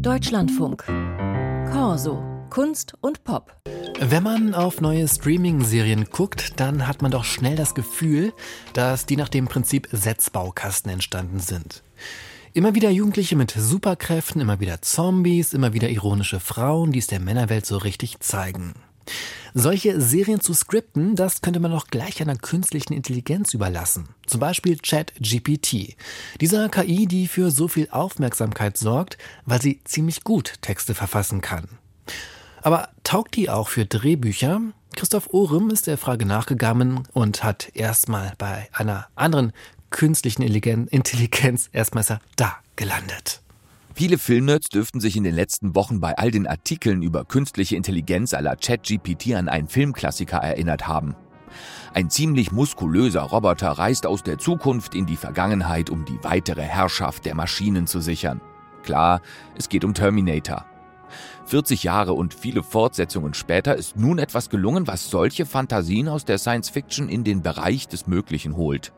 Deutschlandfunk. Corso. Kunst und Pop. Wenn man auf neue Streaming-Serien guckt, dann hat man doch schnell das Gefühl, dass die nach dem Prinzip Setzbaukasten entstanden sind. Immer wieder Jugendliche mit Superkräften, immer wieder Zombies, immer wieder ironische Frauen, die es der Männerwelt so richtig zeigen. Solche Serien zu skripten, das könnte man auch gleich einer künstlichen Intelligenz überlassen. Zum Beispiel ChatGPT. Dieser KI, die für so viel Aufmerksamkeit sorgt, weil sie ziemlich gut Texte verfassen kann. Aber taugt die auch für Drehbücher? Christoph Ohrem ist der Frage nachgegangen und hat erstmal bei einer anderen künstlichen Intelligenz erstmal da gelandet. Viele Filmnerds dürften sich in den letzten Wochen bei all den Artikeln über künstliche Intelligenz la ChatGPT an einen Filmklassiker erinnert haben. Ein ziemlich muskulöser Roboter reist aus der Zukunft in die Vergangenheit, um die weitere Herrschaft der Maschinen zu sichern. Klar, es geht um Terminator. 40 Jahre und viele Fortsetzungen später ist nun etwas gelungen, was solche Fantasien aus der Science Fiction in den Bereich des Möglichen holt.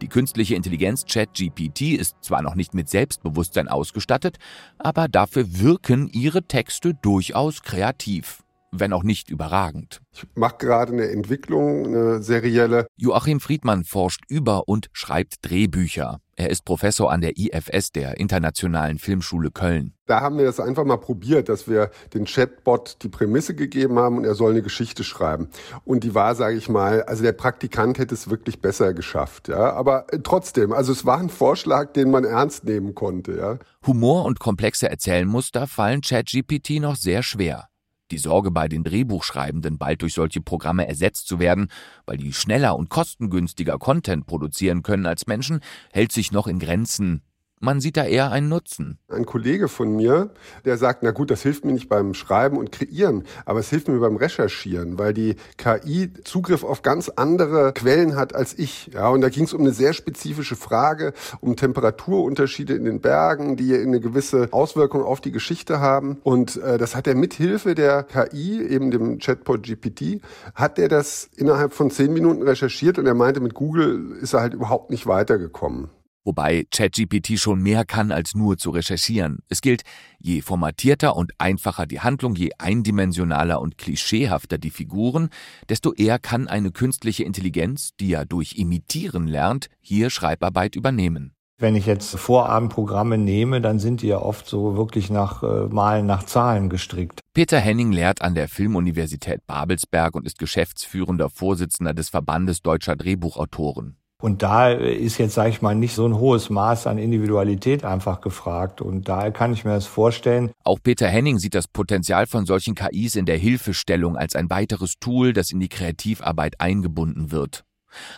Die künstliche Intelligenz ChatGPT ist zwar noch nicht mit Selbstbewusstsein ausgestattet, aber dafür wirken ihre Texte durchaus kreativ wenn auch nicht überragend. Ich mache gerade eine Entwicklung, eine serielle. Joachim Friedmann forscht über und schreibt Drehbücher. Er ist Professor an der IFS, der Internationalen Filmschule Köln. Da haben wir das einfach mal probiert, dass wir den Chatbot die Prämisse gegeben haben und er soll eine Geschichte schreiben. Und die war, sage ich mal, also der Praktikant hätte es wirklich besser geschafft, ja. Aber äh, trotzdem, also es war ein Vorschlag, den man ernst nehmen konnte, ja. Humor und komplexe Erzählmuster fallen ChatGPT noch sehr schwer. Die Sorge bei den Drehbuchschreibenden, bald durch solche Programme ersetzt zu werden, weil die schneller und kostengünstiger Content produzieren können als Menschen, hält sich noch in Grenzen. Man sieht da eher einen Nutzen. Ein Kollege von mir, der sagt, na gut, das hilft mir nicht beim Schreiben und Kreieren, aber es hilft mir beim Recherchieren, weil die KI Zugriff auf ganz andere Quellen hat als ich. Ja, und da ging es um eine sehr spezifische Frage, um Temperaturunterschiede in den Bergen, die eine gewisse Auswirkung auf die Geschichte haben. Und äh, das hat er mithilfe der KI, eben dem Chatbot GPT, hat er das innerhalb von zehn Minuten recherchiert und er meinte, mit Google ist er halt überhaupt nicht weitergekommen. Wobei ChatGPT schon mehr kann als nur zu recherchieren. Es gilt, je formatierter und einfacher die Handlung, je eindimensionaler und klischeehafter die Figuren, desto eher kann eine künstliche Intelligenz, die ja durch Imitieren lernt, hier Schreibarbeit übernehmen. Wenn ich jetzt Vorabendprogramme nehme, dann sind die ja oft so wirklich nach äh, Malen nach Zahlen gestrickt. Peter Henning lehrt an der Filmuniversität Babelsberg und ist geschäftsführender Vorsitzender des Verbandes deutscher Drehbuchautoren. Und da ist jetzt, sage ich mal, nicht so ein hohes Maß an Individualität einfach gefragt. Und daher kann ich mir das vorstellen. Auch Peter Henning sieht das Potenzial von solchen KIs in der Hilfestellung als ein weiteres Tool, das in die Kreativarbeit eingebunden wird.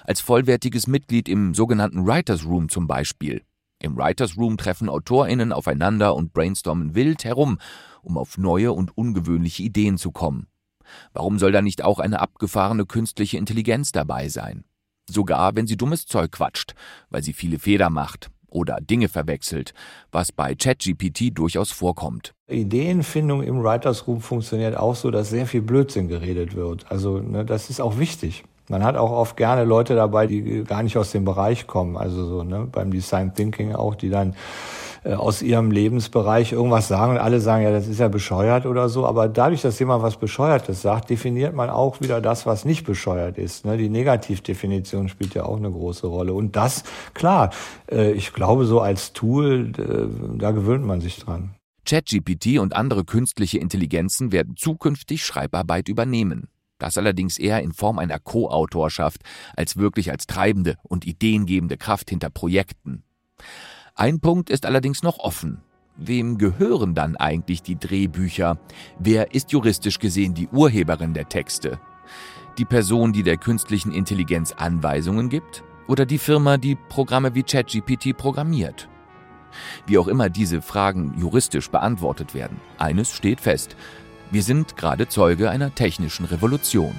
Als vollwertiges Mitglied im sogenannten Writers Room zum Beispiel. Im Writers Room treffen AutorInnen aufeinander und brainstormen wild herum, um auf neue und ungewöhnliche Ideen zu kommen. Warum soll da nicht auch eine abgefahrene künstliche Intelligenz dabei sein? Sogar wenn sie dummes Zeug quatscht, weil sie viele Fehler macht oder Dinge verwechselt, was bei ChatGPT durchaus vorkommt. Ideenfindung im Writers Room funktioniert auch so, dass sehr viel Blödsinn geredet wird. Also ne, das ist auch wichtig. Man hat auch oft gerne Leute dabei, die gar nicht aus dem Bereich kommen. Also so ne, beim Design Thinking auch, die dann äh, aus ihrem Lebensbereich irgendwas sagen und alle sagen, ja, das ist ja bescheuert oder so. Aber dadurch, dass jemand was Bescheuertes sagt, definiert man auch wieder das, was nicht bescheuert ist. Ne? Die Negativdefinition spielt ja auch eine große Rolle. Und das, klar, äh, ich glaube, so als Tool, äh, da gewöhnt man sich dran. ChatGPT und andere künstliche Intelligenzen werden zukünftig Schreibarbeit übernehmen. Das allerdings eher in Form einer Co-Autorschaft als wirklich als treibende und ideengebende Kraft hinter Projekten. Ein Punkt ist allerdings noch offen. Wem gehören dann eigentlich die Drehbücher? Wer ist juristisch gesehen die Urheberin der Texte? Die Person, die der künstlichen Intelligenz Anweisungen gibt? Oder die Firma, die Programme wie ChatGPT programmiert? Wie auch immer diese Fragen juristisch beantwortet werden, eines steht fest. Wir sind gerade Zeuge einer technischen Revolution.